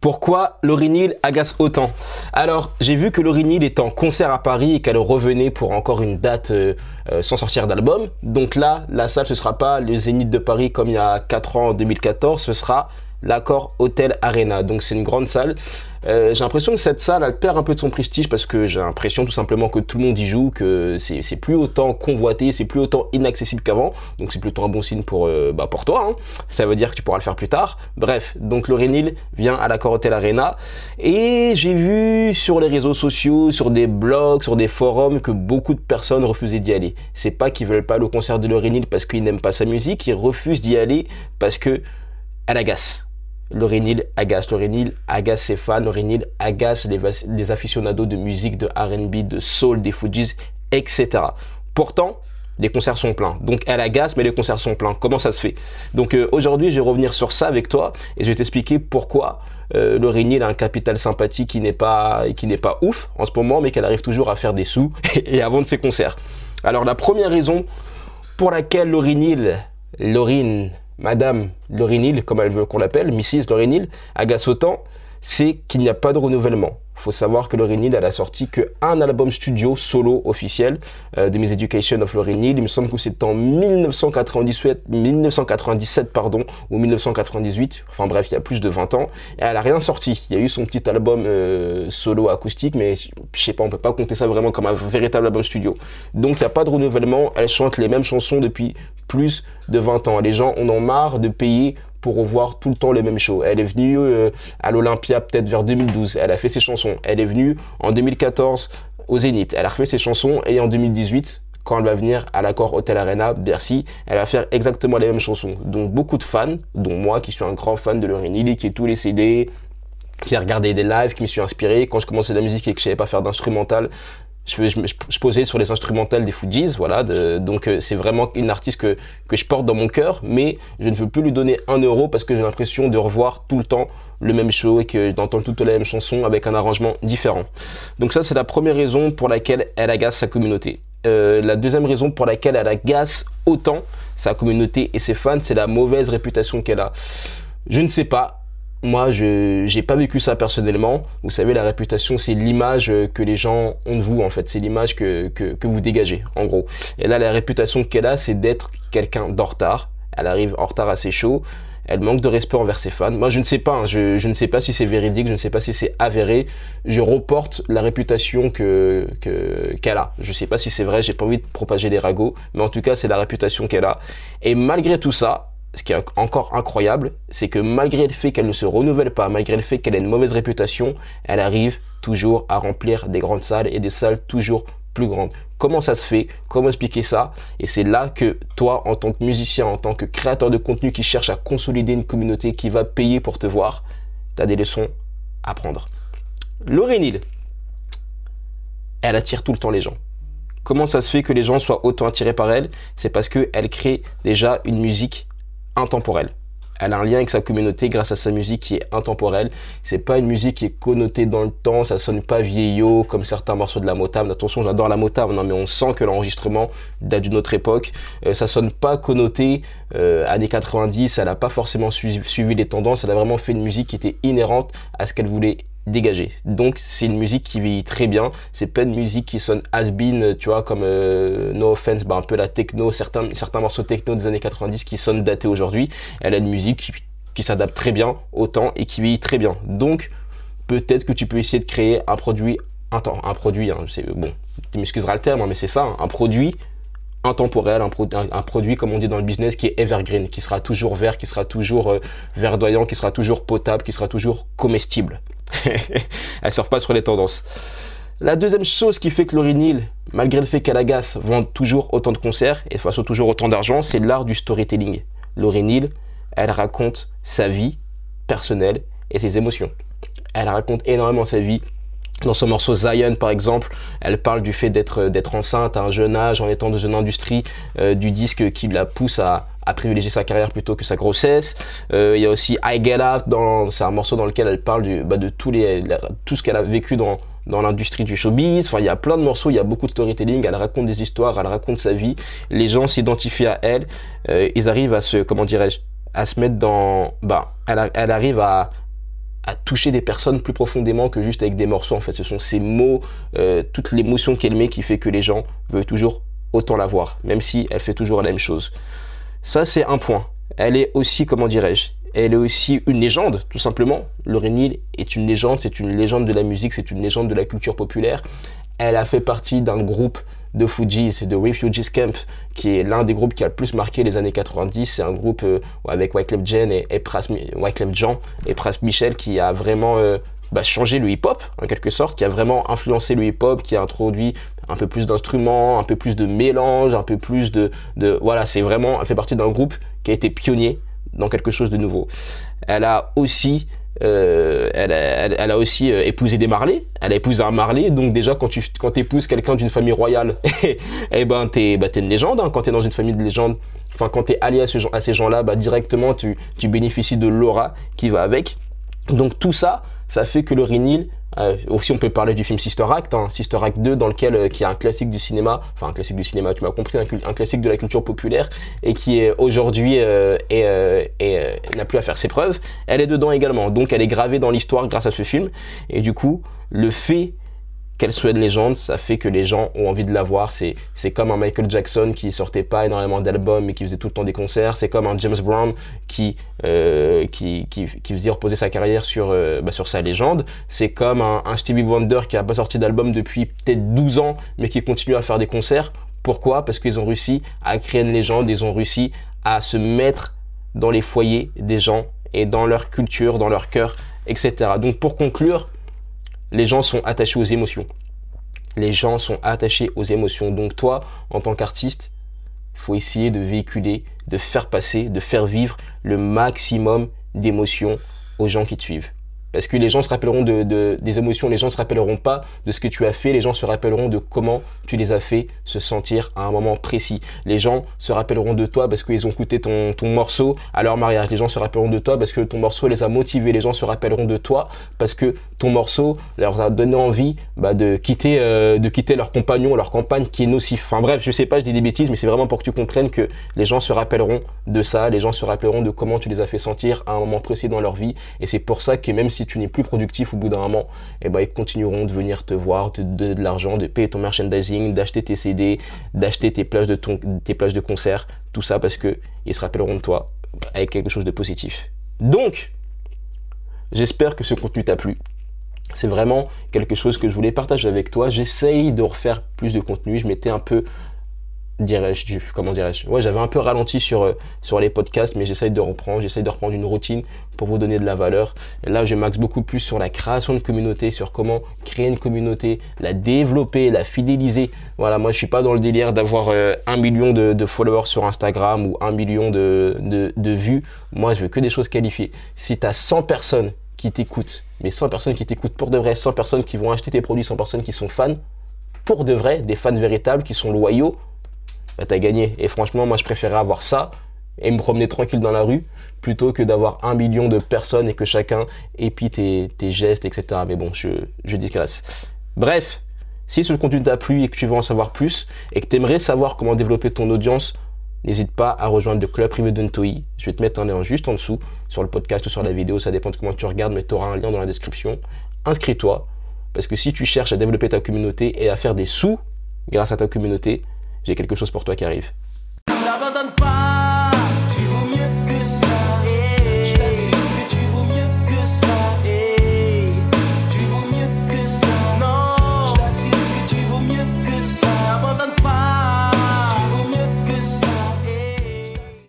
Pourquoi Laurie agace autant? Alors, j'ai vu que Laurie Neal est en concert à Paris et qu'elle revenait pour encore une date euh, euh, sans sortir d'album. Donc là, la salle, ce sera pas le Zénith de Paris comme il y a 4 ans en 2014, ce sera l'accord Hotel Arena. Donc c'est une grande salle. Euh, j'ai l'impression que cette salle, perd un peu de son prestige parce que j'ai l'impression tout simplement que tout le monde y joue, que c'est plus autant convoité, c'est plus autant inaccessible qu'avant. Donc c'est plutôt un bon signe pour, euh, bah pour toi. Hein. Ça veut dire que tu pourras le faire plus tard. Bref, donc le vient à l'accord Hotel Arena. Et j'ai vu sur les réseaux sociaux, sur des blogs, sur des forums que beaucoup de personnes refusaient d'y aller. C'est pas qu'ils veulent pas le concert de Laurie parce qu'ils n'aiment pas sa musique, ils refusent d'y aller parce que elle agace Laurie agace. Laurie agace ses fans. Laurie agace les, aficionados de musique, de RB, de soul, des Fujis, etc. Pourtant, les concerts sont pleins. Donc elle agace, mais les concerts sont pleins. Comment ça se fait? Donc euh, aujourd'hui, je vais revenir sur ça avec toi et je vais t'expliquer pourquoi euh, Laurie a un capital sympathique qui n'est pas qui n'est pas ouf en ce moment, mais qu'elle arrive toujours à faire des sous et à vendre ses concerts. Alors la première raison pour laquelle Laurie Neal, Laurine, Madame Laurie comme elle veut qu'on l'appelle, Mrs. Laurie agace autant, c'est qu'il n'y a pas de renouvellement. Il faut savoir que Laurie elle a sorti qu'un album studio solo officiel euh, de Miss Education of Laurie Il me semble que c'est en 1997, 1997 pardon, ou 1998. Enfin bref, il y a plus de 20 ans. Et elle a rien sorti. Il y a eu son petit album euh, solo acoustique, mais je sais pas, on peut pas compter ça vraiment comme un véritable album studio. Donc il n'y a pas de renouvellement. Elle chante les mêmes chansons depuis plus de 20 ans. Les gens en ont marre de payer pour revoir tout le temps les mêmes shows. Elle est venue euh, à l'Olympia peut-être vers 2012, elle a fait ses chansons. Elle est venue en 2014 au Zénith, elle a refait ses chansons et en 2018 quand elle va venir à l'accord Hotel Arena, Bercy, elle va faire exactement les mêmes chansons. Donc beaucoup de fans, dont moi qui suis un grand fan de Laurie Neal, qui est tous les CD, qui a regardé des lives, qui me suis inspiré. Quand je commençais la musique et que je savais pas faire d'instrumental, je, posais sur les instrumentales des Fujis, voilà. donc euh, c'est vraiment une artiste que, que je porte dans mon cœur, mais je ne veux plus lui donner un euro parce que j'ai l'impression de revoir tout le temps le même show et que d'entendre toutes les mêmes chansons avec un arrangement différent. Donc ça c'est la première raison pour laquelle elle agace sa communauté. Euh, la deuxième raison pour laquelle elle agace autant sa communauté et ses fans, c'est la mauvaise réputation qu'elle a. Je ne sais pas, moi, je n'ai pas vécu ça personnellement. Vous savez, la réputation, c'est l'image que les gens ont de vous, en fait. C'est l'image que, que, que, vous dégagez, en gros. Et là, la réputation qu'elle a, c'est d'être quelqu'un d'en retard. Elle arrive en retard assez chaud. Elle manque de respect envers ses fans. Moi, je ne sais pas. Hein. je, je, ne sais pas si c'est véridique. Je ne sais pas si c'est avéré. Je reporte la réputation que qu'elle a. Je ne sais pas si c'est vrai. J'ai pas envie de propager des ragots. Mais en tout cas, c'est la réputation qu'elle a. Et malgré tout ça, ce qui est encore incroyable, c'est que malgré le fait qu'elle ne se renouvelle pas, malgré le fait qu'elle ait une mauvaise réputation, elle arrive toujours à remplir des grandes salles et des salles toujours plus grandes. Comment ça se fait? Comment expliquer ça? Et c'est là que toi, en tant que musicien, en tant que créateur de contenu qui cherche à consolider une communauté qui va payer pour te voir, tu as des leçons à prendre. Laurie elle attire tout le temps les gens. Comment ça se fait que les gens soient autant attirés par elle? C'est parce qu'elle crée déjà une musique intemporelle. Elle a un lien avec sa communauté grâce à sa musique qui est intemporelle. C'est pas une musique qui est connotée dans le temps, ça sonne pas vieillot comme certains morceaux de la Motown. Attention, j'adore la Motown, non, mais on sent que l'enregistrement date d'une autre époque. Euh, ça sonne pas connoté euh, années 90, elle a pas forcément suivi les tendances, elle a vraiment fait une musique qui était inhérente à ce qu'elle voulait dégagé. Donc c'est une musique qui vit très bien. C'est pas une musique qui sonne has-been, tu vois, comme euh, No Offense, bah, un peu la techno, certains, certains morceaux techno des années 90 qui sonnent datés aujourd'hui. Elle a une musique qui, s'adapte très bien au temps et qui vit très bien. Donc peut-être que tu peux essayer de créer un produit, un, un produit, hein, c'est bon, tu m'excuseras le terme, hein, mais c'est ça, hein, un produit intemporel, un, un, produit comme on dit dans le business qui est evergreen, qui sera toujours vert, qui sera toujours euh, verdoyant, qui sera toujours potable, qui sera toujours comestible. Elle surfe pas sur les tendances. La deuxième chose qui fait que Laurie Neal, malgré le fait qu'elle agace, vend toujours autant de concerts et façon toujours autant d'argent, c'est l'art du storytelling. Laurie Neal, elle raconte sa vie personnelle et ses émotions. Elle raconte énormément sa vie. Dans son morceau Zion, par exemple, elle parle du fait d'être d'être enceinte à un jeune âge en étant dans une industrie euh, du disque qui la pousse à, à privilégier sa carrière plutôt que sa grossesse. Euh, il y a aussi I Get Out, c'est un morceau dans lequel elle parle bah, de tous les, tout ce qu'elle a vécu dans, dans l'industrie du showbiz. Enfin, il y a plein de morceaux, il y a beaucoup de storytelling. Elle raconte des histoires, elle raconte sa vie. Les gens s'identifient à elle. Euh, ils arrivent à se, comment dirais-je, à se mettre dans, bah, elle, elle arrive à, à toucher des personnes plus profondément que juste avec des morceaux. En fait, ce sont ces mots, euh, toute l'émotion qu'elle met qui fait que les gens veulent toujours autant la voir, même si elle fait toujours la même chose. Ça, c'est un point. Elle est aussi, comment dirais-je, elle est aussi une légende, tout simplement. Laurie Neal est une légende, c'est une légende de la musique, c'est une légende de la culture populaire. Elle a fait partie d'un groupe de Fujis, de Refugees Camp, qui est l'un des groupes qui a le plus marqué les années 90. C'est un groupe euh, avec Wyclef Jean et, Pras, Jean et Pras Michel qui a vraiment euh, bah, changé le hip-hop, en quelque sorte, qui a vraiment influencé le hip-hop, qui a introduit un peu plus d'instruments, un peu plus de mélange, un peu plus de... de voilà, c'est vraiment, elle fait partie d'un groupe qui a été pionnier dans quelque chose de nouveau. Elle a aussi euh, elle, elle, a aussi euh, épousé des Marley. Elle a épousé un Marley. Donc déjà, quand tu quand épouses quelqu'un d'une famille royale, eh ben t'es bah, es une légende. Hein, quand t'es dans une famille de légende, enfin quand t'es allié à, ce, à ces gens-là, bah, directement tu, tu bénéficies de l'aura qui va avec. Donc tout ça, ça fait que le Rinil euh, aussi, on peut parler du film Sister Act, hein, Sister Act 2, dans lequel euh, qui est un classique du cinéma, enfin un classique du cinéma, tu m'as compris, un, classique de la culture populaire et qui est aujourd'hui euh, et, euh, n'a plus à faire ses preuves. Elle est dedans également, donc elle est gravée dans l'histoire grâce à ce film. Et du coup, le fait qu'elle une légende, ça fait que les gens ont envie de la voir. C'est, c'est comme un Michael Jackson qui sortait pas énormément d'albums mais qui faisait tout le temps des concerts. C'est comme un James Brown qui, euh, qui, qui, faisait reposer sa carrière sur, euh, bah, sur sa légende. C'est comme un, un, Stevie Wonder qui a pas sorti d'album depuis peut-être 12 ans mais qui continue à faire des concerts. Pourquoi? Parce qu'ils ont réussi à créer une légende, ils ont réussi à se mettre dans les foyers des gens et dans leur culture, dans leur cœur, etc. Donc pour conclure, les gens sont attachés aux émotions. Les gens sont attachés aux émotions. Donc toi, en tant qu'artiste, faut essayer de véhiculer, de faire passer, de faire vivre le maximum d'émotions aux gens qui te suivent. Parce que les gens se rappelleront de, des émotions, les gens se rappelleront pas de ce que tu as fait, les gens se rappelleront de comment tu les as fait se sentir à un moment précis. Les gens se rappelleront de toi parce qu'ils ont écouté ton, ton morceau à leur mariage. Les gens se rappelleront de toi parce que ton morceau les a motivés. Les gens se rappelleront de toi parce que ton morceau leur a donné envie bah, de quitter euh, de quitter leur compagnon, leur compagne qui est nocif. Enfin bref, je sais pas, je dis des bêtises, mais c'est vraiment pour que tu comprennes que les gens se rappelleront de ça. Les gens se rappelleront de comment tu les as fait sentir à un moment précis dans leur vie. Et c'est pour ça que même si si tu n'es plus productif au bout d'un moment, eh ben, ils continueront de venir te voir, te donner de l'argent, de payer ton merchandising, d'acheter tes CD, d'acheter tes plages de de concert, tout ça parce que ils se rappelleront de toi avec quelque chose de positif. Donc, j'espère que ce contenu t'a plu. C'est vraiment quelque chose que je voulais partager avec toi. J'essaye de refaire plus de contenu. Je m'étais un peu dirais-je, comment dirais-je Ouais, j'avais un peu ralenti sur, euh, sur les podcasts, mais j'essaye de reprendre, j'essaye de reprendre une routine pour vous donner de la valeur. Et là, je max beaucoup plus sur la création de communauté, sur comment créer une communauté, la développer, la fidéliser. Voilà, moi, je suis pas dans le délire d'avoir euh, un million de, de, followers sur Instagram ou un million de, de, de vues. Moi, je veux que des choses qualifiées. Si tu as 100 personnes qui t'écoutent, mais 100 personnes qui t'écoutent pour de vrai, 100 personnes qui vont acheter tes produits, 100 personnes qui sont fans, pour de vrai, des fans véritables qui sont loyaux, bah, t'as gagné. Et franchement, moi, je préférais avoir ça et me promener tranquille dans la rue plutôt que d'avoir un million de personnes et que chacun épie tes, tes gestes, etc. Mais bon, je, je digresse. Bref, si ce contenu t'a plu et que tu veux en savoir plus et que tu aimerais savoir comment développer ton audience, n'hésite pas à rejoindre le club privé de Ntoi. Je vais te mettre un lien juste en dessous sur le podcast ou sur la vidéo, ça dépend de comment tu regardes, mais tu auras un lien dans la description. Inscris-toi parce que si tu cherches à développer ta communauté et à faire des sous grâce à ta communauté, j'ai quelque chose pour toi qui arrive.